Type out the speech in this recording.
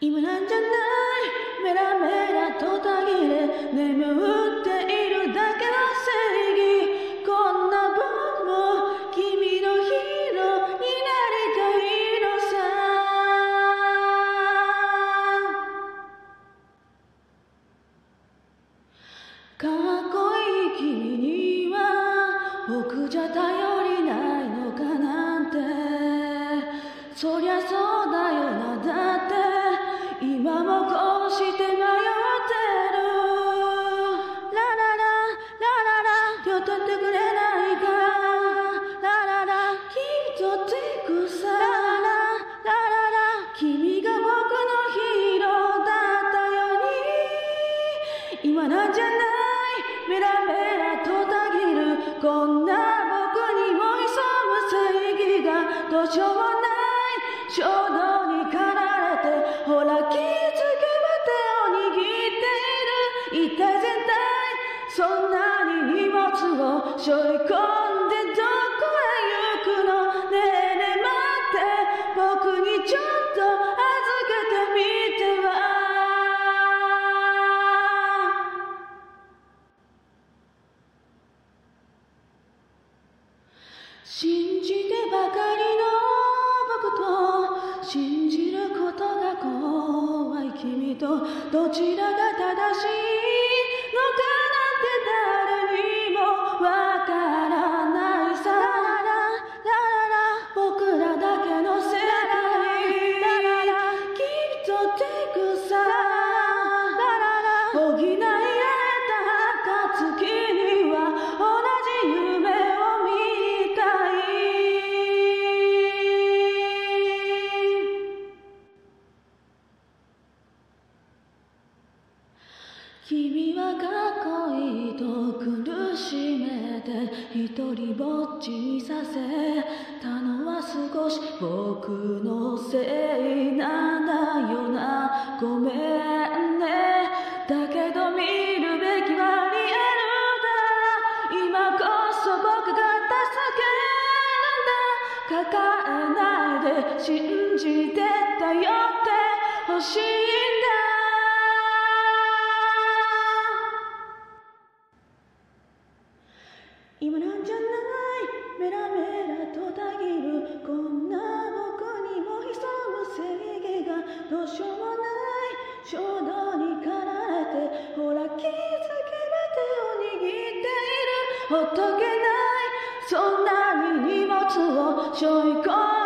今なんじゃないメラメラとたぎれ眠っているだけの正義こんな僕も君のヒーローになりたいのさかっこいい君には僕じゃ頼りないのかなんてそりゃそう今なんじゃないメラメラとたぎる。こんな僕にも潜む正義がどうしようもない。衝動に駆られてほら気づけば手を握っている。一体全体そんなにを背負い込んでどこへ行くのねえねえ待って僕にちょっと預けてみては信じてばかりの僕と信じることが怖い君とどちらが正しい君はかっこいいと苦しめて一人ぼっちにさせたのは少し僕のせいなんだよな。ごめんね。だけど見るべきはリアルだ。今こそ僕が助けるんだ。抱えないで信じて頼ってほしいんだ。じゃないメラメラとたぎるこんな僕にも潜む正義がどうしようもない衝動に駆られてほら気づけば手を握っているほっとけないそんなに荷物を背負い込んでどこへ